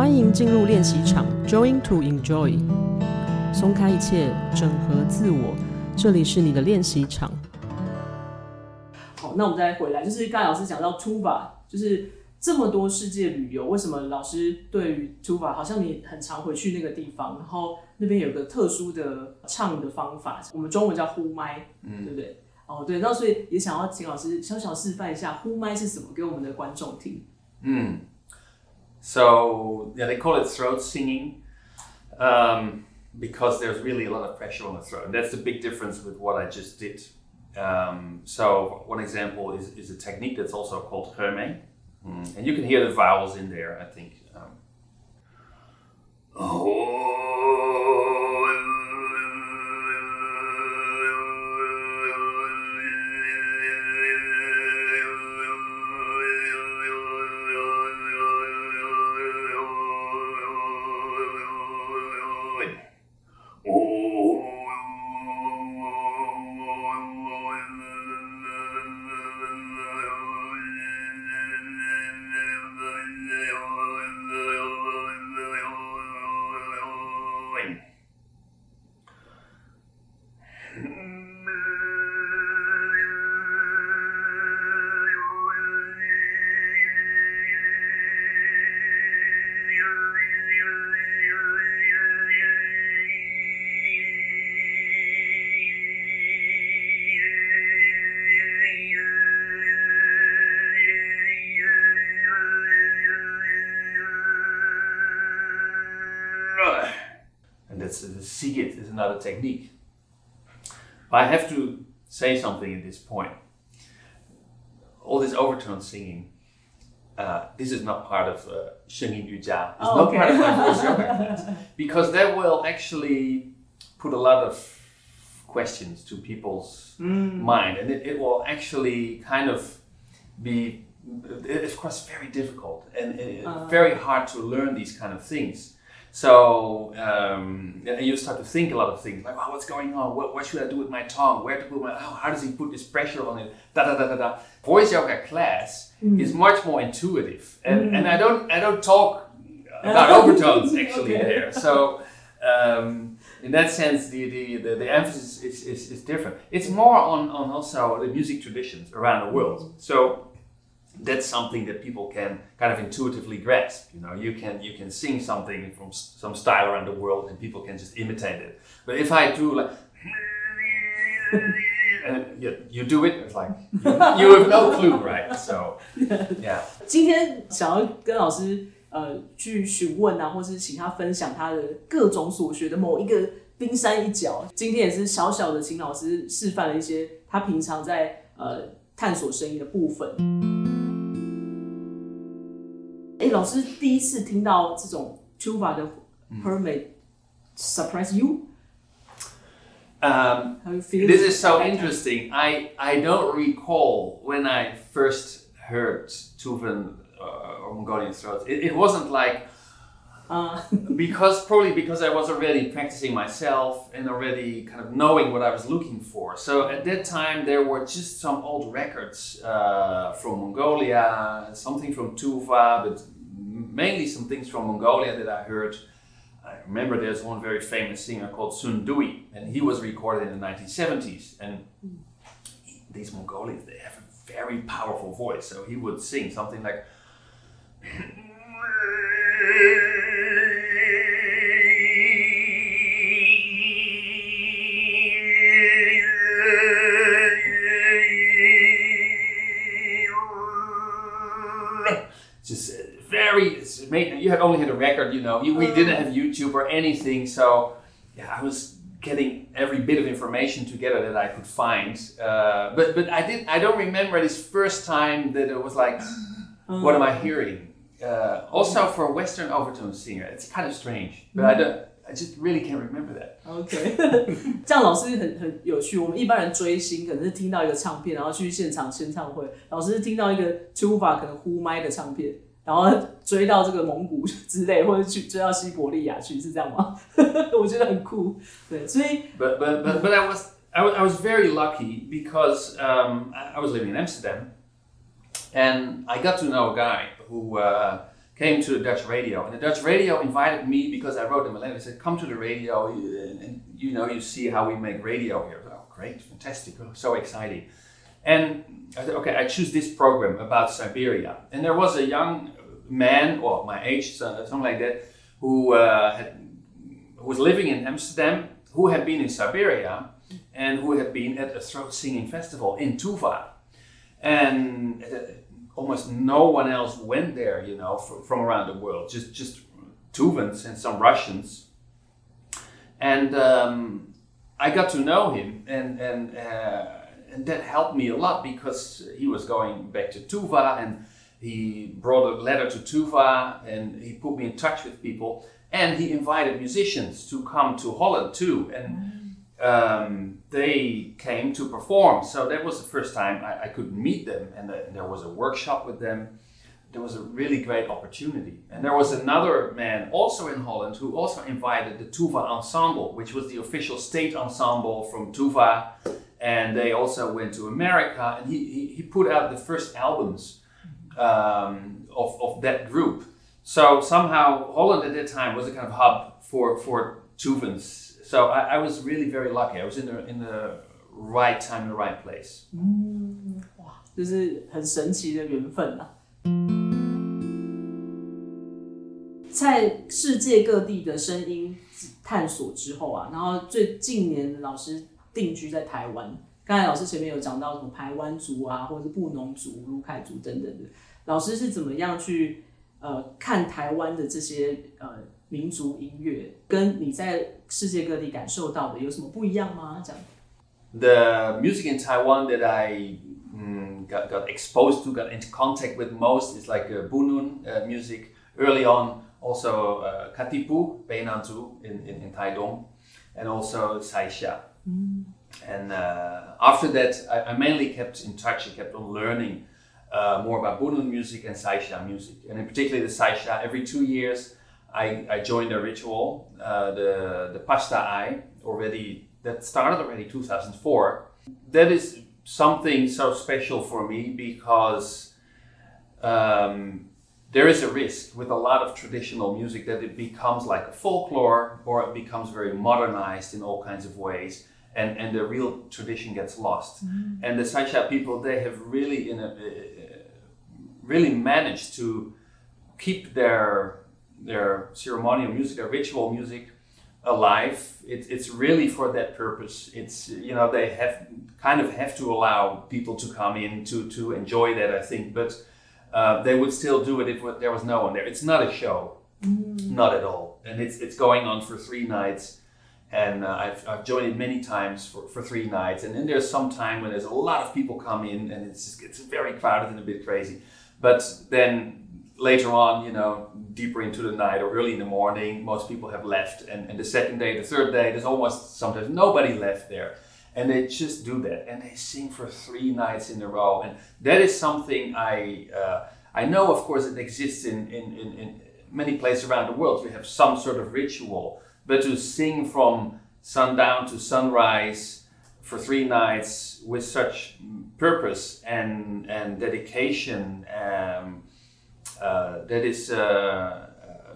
欢迎进入练习场，Join to enjoy，松开一切，整合自我，这里是你的练习场。好，那我们再回来，就是刚才老师讲到 Tuva，就是这么多世界旅游，为什么老师对于 Tuva 好像你很常回去那个地方，然后那边有个特殊的唱的方法，我们中文叫呼麦，嗯，对不对？哦，对，那所以也想要请老师小小示范一下呼麦是什么，给我们的观众听。嗯，So yeah, they call it throat singing. Um, because there's really a lot of pressure on the throat. And that's the big difference with what I just did. Um, so one example is, is a technique that's also called khoomei. Mm. And you can hear the vowels in there, I think. Um, and Sygyt is another technique. I have to say something at this point. All this overtone singing, uh, this is not part of uh, Shengin Yuja. It's Oh, not okay. part of my voice yoga because that will actually put a lot of questions to people's mind, and it, it will actually kind of be. It's of course very difficult and uh, very hard to learn these kind of things. So um, you start to think a lot of things like, oh, what's going on? What, what should I do with my tongue? Where to put my? Oh, how does he put this pressure on it? Da da da da da. Voice yoga class is much more intuitive, and, and I don't I don't talk about overtones actually Okay. there. So um, in that sense, the the, the, the emphasis is, is, is different. It's more on, on also the music traditions around the world. So that's something that people can kind of intuitively grasp. You know, you can you can sing something from s- some style around the world, and people can just imitate it. But if I do like and you, you do it, it's like you, you have no clue, right? So yeah. 今天想要跟老师呃去询问啊，或是请他分享他的各种所学的某一个冰山一角。今天也是小小的请老师示范了一些他平常在呃探索声音的部分。 老师第一次听到这种 Tuva 的 you。Um, you? This is so interesting. I I don't recall when I first heard Tuvan uh, Mongolian throat. It, it wasn't like uh. because probably because I was already practicing myself and already kind of knowing what I was looking for. So at that time there were just some old records uh, from Mongolia, something from Tuva, but mainly some things from Mongolia that I heard. I remember there's one very famous singer called Sun Dui, and he was recorded in the 1970s. And these Mongolians, they have a very powerful voice. So he would sing something like. very, it's made, you had only had a record, you know. You, we didn't have YouTube or anything, so yeah, I was getting every bit of information together that I could find. Uh, but but I did I don't remember this first time that it was like, what am I hearing? Uh, also for a Western overtone singer, it's kind of strange, but I don't. I just really can't remember that. OK，这样老师很很有趣。我们一般人追星可能是听到一个唱片，然后去现场签唱会。老师是听到一个 Tuva 可能呼麦的唱片， 然后追到这个蒙古之类，或者去追到西伯利亚去，是这样吗？我觉得很酷。对，所以 But but but, but I was I was, I was very lucky because um, I I was living in Amsterdam, and I got to know a guy who uh, came to the Dutch radio, and the Dutch radio invited me because I wrote them a letter. They said, "Come to the radio, and, and you know, you see how we make radio here." Oh, great, fantastic, oh, so exciting! And I said, "Okay, I choose this program about Siberia." And there was a young man, or my age, something like that, who uh, had was living in Amsterdam, who had been in Siberia, and who had been at a throat singing festival in Tuva, and almost no one else went there, you know, from, from around the world. Just just Tuvans and some Russians. And um, I got to know him, and and uh, and that helped me a lot because he was going back to Tuva, and he brought a letter to Tuva, and he put me in touch with people, and he invited musicians to come to Holland too, and. Um, they came to perform. So that was the first time I, I could meet them, and, the, and, there was a workshop with them. There was a really great opportunity. And there was another man also in Holland who also invited the Tuva Ensemble, which was the official state ensemble from Tuva And they also went to America, and he, he, he put out the first albums um, of, of that group. So somehow Holland at that time was a kind of hub for, for Tuvans so I, I, was really very lucky. I was in the in the right time, the right place. 嗯，哇，这是很神奇的缘分啊！在世界各地的声音探索之后啊，然后最近年老师 定居在台湾。刚才老师前面有讲到什么台湾族啊，或者是布农族、卢凯族等等的，老师是怎么样去呃看台湾的这些呃民族音乐跟你在世界各地感受到的有什么不一样吗？这样。The music in Taiwan that I mm, got, got exposed to, got into contact with most is like uh, Bunun uh, music. Early on, also uh, Katipu, Beinanzu in, in, in Taidong, and also Saisha. And uh, after that, I, I, mainly kept in touch. I kept on learning uh, more about Bunun music and Saisha music. And in particular, the Saisha, every two years, I, I joined a ritual, uh, the the pasta'ay I already that started already 2004. That is something so special for me because um, there is a risk with a lot of traditional music that it becomes like a folklore or it becomes very modernized in all kinds of ways and, and the real tradition gets lost. Mm. And the Saisha people, they have really in a, uh, really managed to keep their their ceremonial music, their ritual music alive. It, it's really for that purpose. It's you know they have kind of have to allow people to come in to to enjoy that. I think, but uh, they would still do it if there was no one there. It's not a show, mm. not at all, and it's it's going on for three nights. And uh, I've, I've joined it many times for, for three nights. And then there's some time when there's a lot of people come in and it's, just, it's very crowded and a bit crazy. But then later on, you know, deeper into the night or early in the morning, most people have left. And, and the second day, the third day, there's almost sometimes nobody left there. And they just do that. And they sing for three nights in a row. And that is something I, uh, I know, of course, it exists in, in, in, in many places around the world. We have some sort of ritual. But to sing from sundown to sunrise for three nights with such purpose and, and dedication, um, uh, that is uh, uh,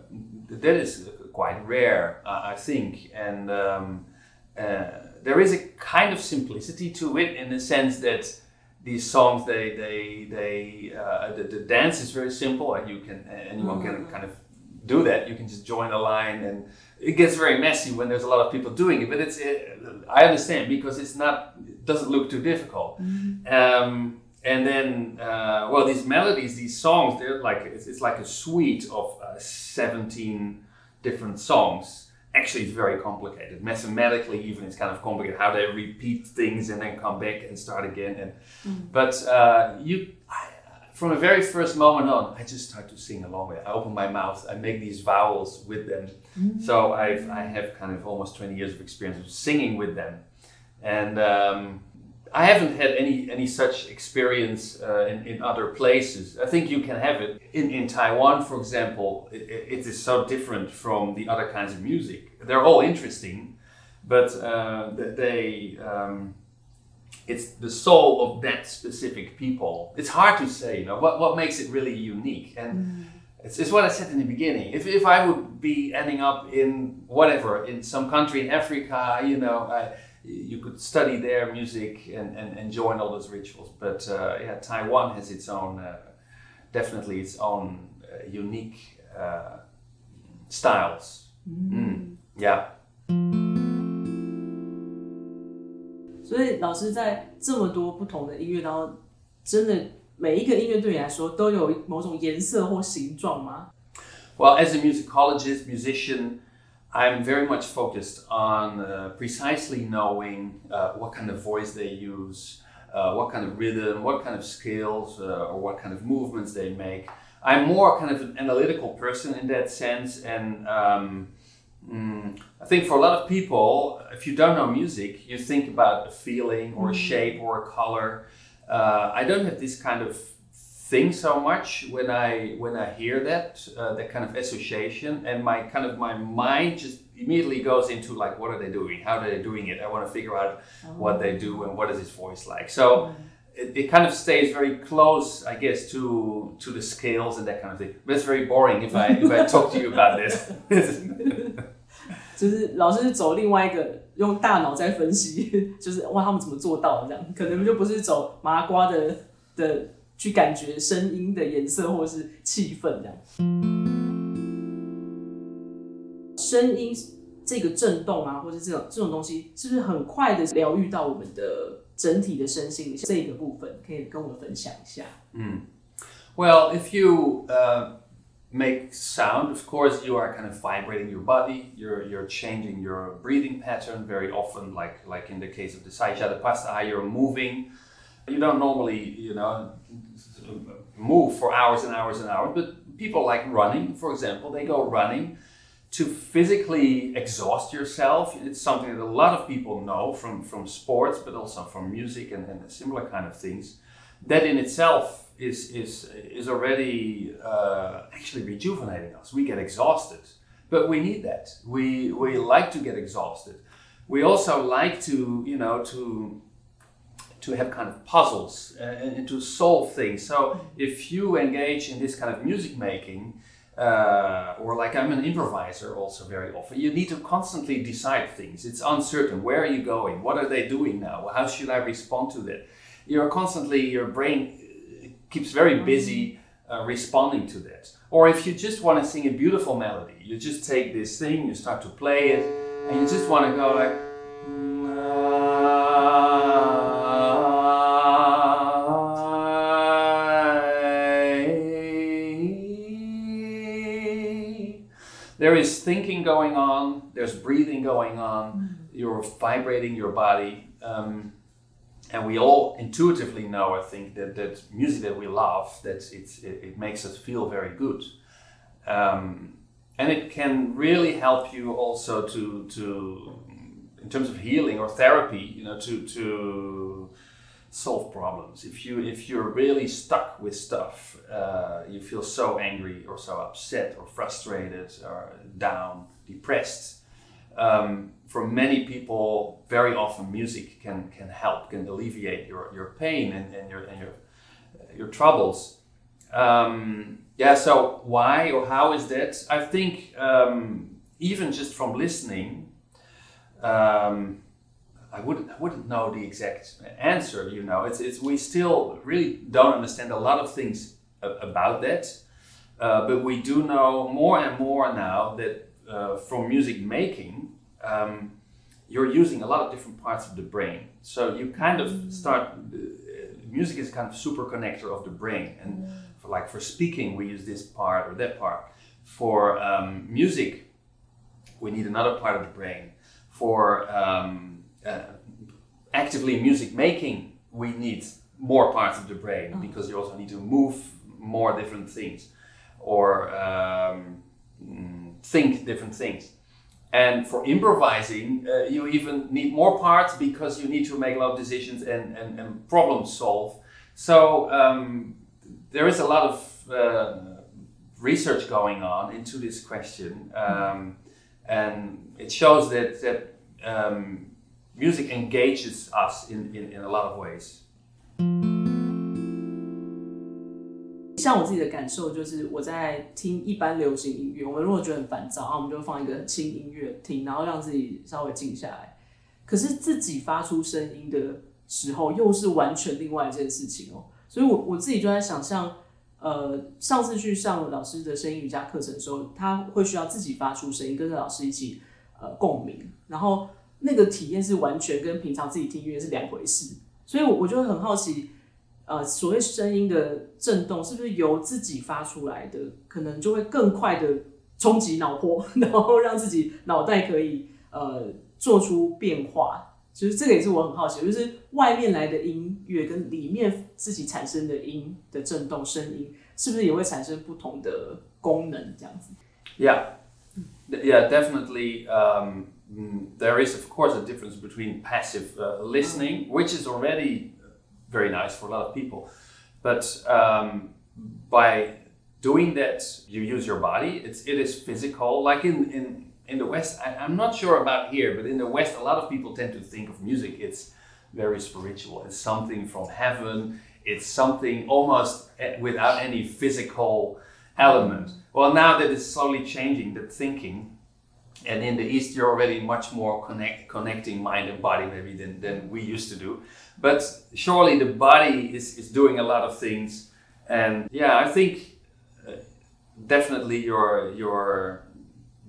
that is quite rare, I think, and um, there is a kind of simplicity to it in the sense that these songs they they they uh, the, the, dance is very simple and you can anyone can mm. kind of do that you can just join a line and it gets very messy when there's a lot of people doing it but it's it, i understand because it's not it doesn't look too difficult mm-hmm. um, and then uh, well these melodies these songs they're like it's, it's like a suite of uh, 17 different songs actually it's very complicated mathematically even it's kind of complicated how they repeat things and then come back and start again and mm. but uh, you I, from the very first moment on i just start to sing along with it i open my mouth i make these vowels with them mm. so I've, i have kind of almost 20 years of experience of singing with them and um, I haven't had any any such experience uh, in, in other places. I think you can have it in, in Taiwan, for example. It, it is so different from the other kinds of music. They're all interesting, but uh, they um, it's the soul of that specific people. It's hard to say, you know, what what makes it really unique and. Mm. it's, it's what I said in the beginning. If, if I would be ending up in whatever, in some country in Africa, you know, I, you could study their music and, and, and join all those rituals. But uh, yeah, Taiwan has its own, uh, definitely its own uh, unique uh, styles. Mm. Yeah. 所以老师在这么多不同的音乐当中，真的每一个音乐对你来说都有某种颜色或形状吗？Well, as a musicologist, musician, I'm very much focused on uh, precisely knowing uh, what kind of voice they use, uh, what kind of rhythm, what kind of scales, uh, or what kind of movements they make. I'm more kind of an analytical person in that sense, and um, mm, I think for a lot of people, if you don't know music, you think about a feeling or a mm. shape or a color. Uh, I don't have this kind of thing so much when I when I hear that uh, that kind of association, and my kind of my mind just immediately goes into like, what are they doing? How are they doing it? I want to figure out oh. what they do and what is his voice like. So. Mm it, it, kind of stays very close, I guess, to to the scales and that kind of thing. But it's very boring if I if I talk to you about this. 就是老师是走另外一个用大脑在分析，就是哇他们怎么做到这样，可能就不是走麻瓜的的去感觉声音的颜色或是气氛这样。声音这个震动啊，或者这种这种东西，是不是很快的疗愈到我们的？整体的身心这个部分，可以跟我们分享一下。嗯，Well, if you uh, make sound, of course, you are kind of vibrating your body. You're you're changing your breathing pattern very often, like like in the case of the Saisha the Sajjadapasta, you're moving. You don't normally, you know, move for hours and hours and hours, but people like running, for example, they go running to physically exhaust yourself. It's something that a lot of people know from, from sports, but also from music and, and similar kind of things. That in itself is, is, is already uh, actually rejuvenating us. We get exhausted, but we need that. We, we like to get exhausted. We also like to, you know, to to have kind of puzzles uh, and to solve things. So if you engage in this kind of music making, uh, or like I'm an improviser also very often. You need to constantly decide things. It's uncertain. Where are you going? What are they doing now? How should I respond to that? You're constantly, your brain keeps very busy uh, responding to that. Or if you just want to sing a beautiful melody, you just take this thing, you start to play it, and you just want to go like, there is thinking going on, there's breathing going on, mm-hmm. you're vibrating your body. Um, and we all intuitively know, I think, that, that music that we love, that it, it makes us feel very good. Um, and it can really help you also to, to, in terms of healing or therapy, you know, to, to solve problems. If you if you're really stuck with stuff, uh, you feel so angry or so upset or frustrated or down, depressed. Um, for many people, very often music can can help, can alleviate your, your pain and, and your and your your troubles. Um, yeah. So why or how is that? I think um, even just from listening. Um, I wouldn't I wouldn't know the exact answer. You know, it's it's we still really don't understand a lot of things about that, uh, but we do know more and more now that uh, from music making, um, you're using a lot of different parts of the brain. So you kind of mm. start. Uh, music is kind of super connector of the brain, and mm. for like for speaking, we use this part or that part. For um, music, we need another part of the brain. For um, uh, actively music making, we need more parts of the brain oh. because you also need to move more different things or um, mm, think different things. And for improvising, uh, you even need more parts because you need to make a lot of decisions and, and, and problem solve. So um, there is a lot of uh, research going on into this question, um, and it shows that that um, music engages us in, in, in a lot of ways. 像我自己的感受就是，我在听一般流行音乐，我们如果觉得很烦躁，啊，我们就放一个轻音乐听，然后让自己稍微静下来。可是自己发出声音的时候，又是完全另外一件事情哦。所以，我我自己就在想象，呃，上次去上老师的声音瑜伽课程的时候，他会需要自己发出声音，跟着老师一起呃共鸣，然后那个体验是完全跟平常自己听音乐是两回事。所以，我我就很好奇。呃，所谓声音的震动是不是由自己发出来的？可能就会更快的冲击脑波，然后让自己脑袋可以呃做出变化。其实这个也是我很好奇，就是外面来的音乐跟里面自己产生的音的震动声音，是不是也会产生不同的功能？这样子？Yeah, yeah, definitely. Um, there is of course a difference between passive listening, which is already very nice for a lot of people. But um, by doing that, you use your body. It's it is physical. Like in in in the West, I, am not sure about here, but in the West, a lot of people tend to think of music. It's very spiritual. It's something from heaven. It's something almost eh, without any physical element. Well, now that is slowly changing the thinking, and in the East, you're already much more connect, connecting mind and body maybe than, than we used to do. But surely the body is, is doing a lot of things. And yeah, I think uh, definitely your, your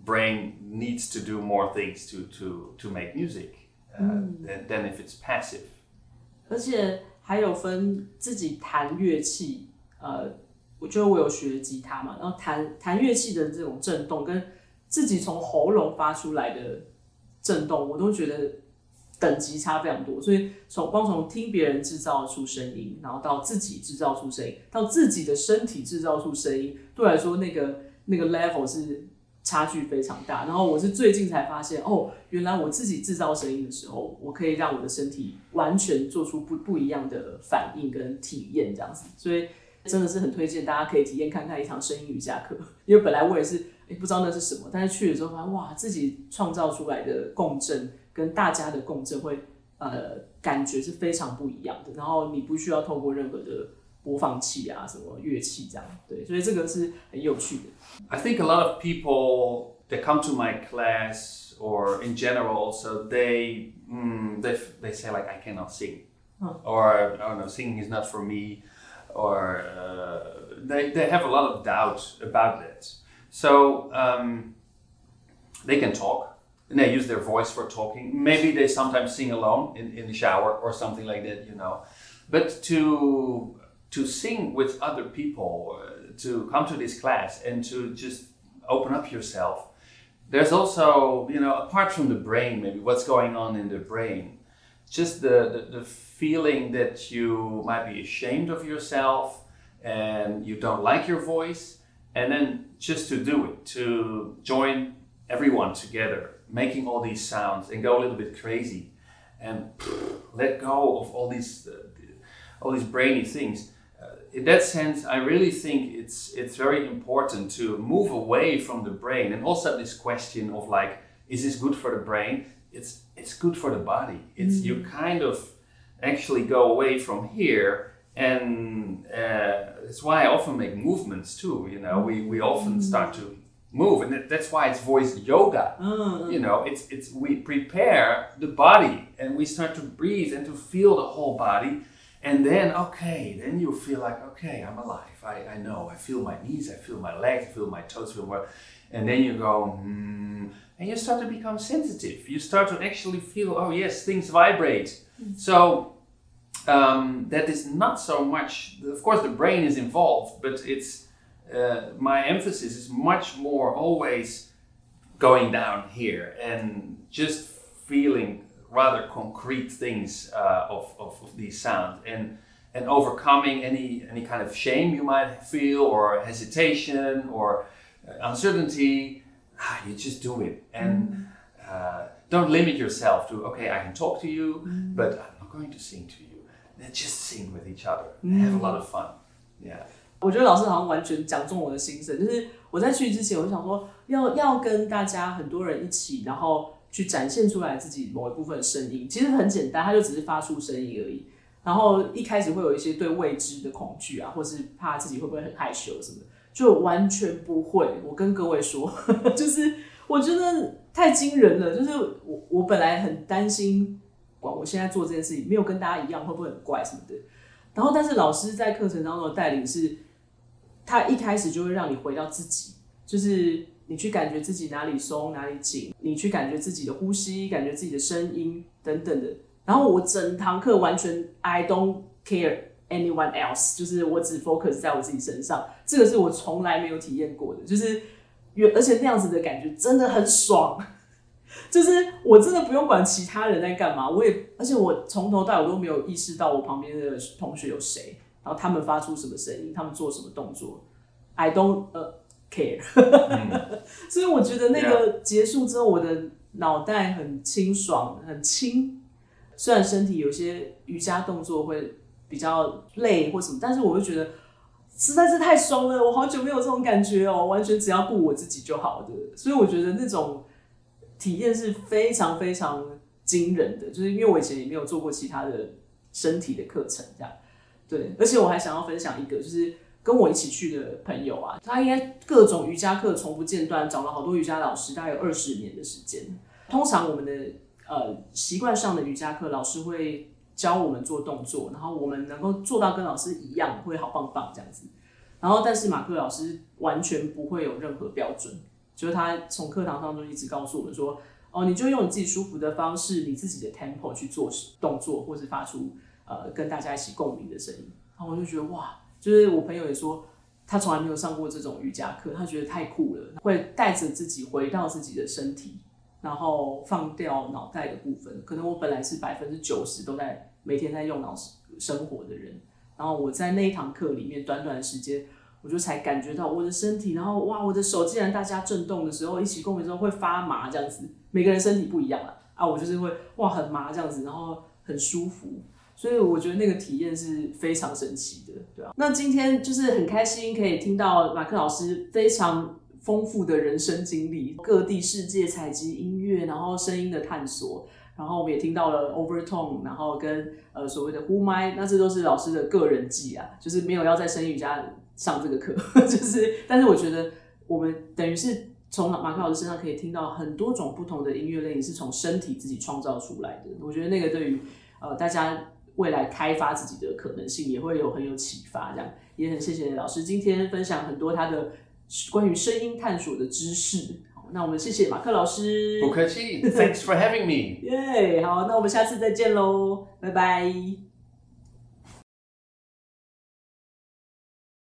brain needs to do more things to, to, to make music uh, mm. than, than if it's passive. 而且还有分自己弹乐器，呃，我觉得我有学吉他嘛，然后弹弹乐器的这种震动跟 自己从喉咙发出来的震动，我都觉得等级差非常多，所以从光从听别人制造出声音，然后到自己制造出声音，到自己的身体制造出声音，对我来说那个那个 level 是差距非常大。然后我是最近才发现，哦，原来我自己制造声音的时候，我可以让我的身体完全做出不不一样的反应跟体验，这样子。所以真的是很推荐大家可以体验看看一堂声音瑜伽课，因为本来我也是诶不知道那是什么，但是去了之后发现哇，自己创造出来的共振。跟大家的共振会呃感觉是非常不一样的，然后你不需要透过任何的播放器啊什么乐器这样，对，所以这个是很有趣的。I think a lot of people that come to my class or in general also they mm, they they say like I cannot sing or I don't know, singing is not for me or uh, they they have a lot of doubt about that. So um, they can talk and they use their voice for talking. Maybe they sometimes sing alone in, in the shower or something like that, you know. But to to sing with other people, uh, to come to this class and to just open up yourself. There's also, you know, apart from the brain, maybe what's going on in the brain, just the, the, the feeling that you might be ashamed of yourself and you don't like your voice, and then just to do it, to join everyone together making all these sounds and go a little bit crazy and let go of all these uh, all these brainy things. Uh, in that sense, I really think it's it's very important to move away from the brain and also this question of like, is this good for the brain? It's it's good for the body. It's mm. you kind of actually go away from here and uh, that's why I often make movements too. You know, we, we often start to move and that's why it's voice yoga mm-hmm. you know it's it's we prepare the body and we start to breathe and to feel the whole body and then okay then you feel like okay i'm alive i, I know i feel my knees i feel my legs i feel my toes feel my and then you go mm, and you start to become sensitive. You start to actually feel oh yes things vibrate. Mm-hmm. so um, that is not so much of course the brain is involved but it's uh, my emphasis is much more always going down here and just feeling rather concrete things uh, of, of, of, these sounds and and overcoming any any kind of shame you might feel or hesitation or uh, uncertainty ah, you just do it and mm. uh, don't limit yourself to okay i can talk to you mm. but i'm not going to sing to you then just sing with each other mm. have a lot of fun yeah 我觉得老师好像完全讲中我的心声，就是我在去之前，我就想说要要跟大家很多人一起，然后去展现出来自己某一部分的声音。其实很简单，它就只是发出声音而已。然后一开始会有一些对未知的恐惧啊，或是怕自己会不会很害羞什么的，就完全不会。我跟各位说，就是我觉得太惊人了。就是我我本来很担心，管我现在做这件事情没有跟大家一样会不会很怪什么的。然后但是老师在课程当中的带领是，他一开始就会让你回到自己，就是你去感觉自己哪里松哪里紧，你去感觉自己的呼吸，感觉自己的声音等等的。然后我整堂课完全 I don't care anyone else，就是我只 focus 在我自己身上，这个是我从来没有体验过的，就是而且那样子的感觉真的很爽，就是我真的不用管其他人在干嘛，我也而且我从头到尾都没有意识到我旁边的同学有谁，然后他们发出什么声音，他们做什么动作，I don't 呃 care，所以我觉得那个结束之后，我的脑袋很清爽，很轻。虽然身体有些瑜伽动作会比较累或什么，但是我会觉得实在是太爽了，我好久没有这种感觉哦，完全只要顾我自己就好的。所以我觉得那种体验是非常非常惊人的，就是因为我以前也没有做过其他的身体的课程，这样对。而且我还想要分享一个，就是跟我一起去的朋友啊，他应该各种瑜伽课从不间断，找了好多瑜伽老师，大概有二十年的时间。通常我们的。呃，习惯上的瑜伽课，老师会教我们做动作，然后我们能够做到跟老师一样，会好棒棒这样子。然后，但是马克老师完全不会有任何标准，就是他从课堂上就一直告诉我们说，哦，你就用你自己舒服的方式，你自己的 tempo 去做动作，或是发出呃跟大家一起共鸣的声音。然后我就觉得哇，就是我朋友也说，他从来没有上过这种瑜伽课，他觉得太酷了，会带着自己回到自己的身体。然后放掉脑袋的部分，可能我本来是百分之九十都在每天在用脑生活的人，然后我在那一堂课里面短短的时间，我就才感觉到我的身体，然后哇，我的手竟然大家震动的时候，一起共鸣之后会发麻这样子，每个人身体不一样啊，啊，我就是会哇很麻这样子，然后很舒服，所以我觉得那个体验是非常神奇的，对啊。那今天就是很开心可以听到马克老师非常。丰富的人生经历，各地世界采集音乐，然后声音的探索，然后我们也听到了 overtone，然后跟呃所谓的呼麦，那这都是老师的个人技啊，就是没有要在声瑜伽上这个课，就是，但是我觉得我们等于是从马克老师身上可以听到很多种不同的音乐类型，是从身体自己创造出来的，我觉得那个对于呃大家未来开发自己的可能性也会有很有启发，这样也很谢谢老师今天分享很多他的。关于声音探索的知识，好，那我们谢谢马克老师。不客气，Thanks for having me。耶，好，那我们下次再见喽，拜拜。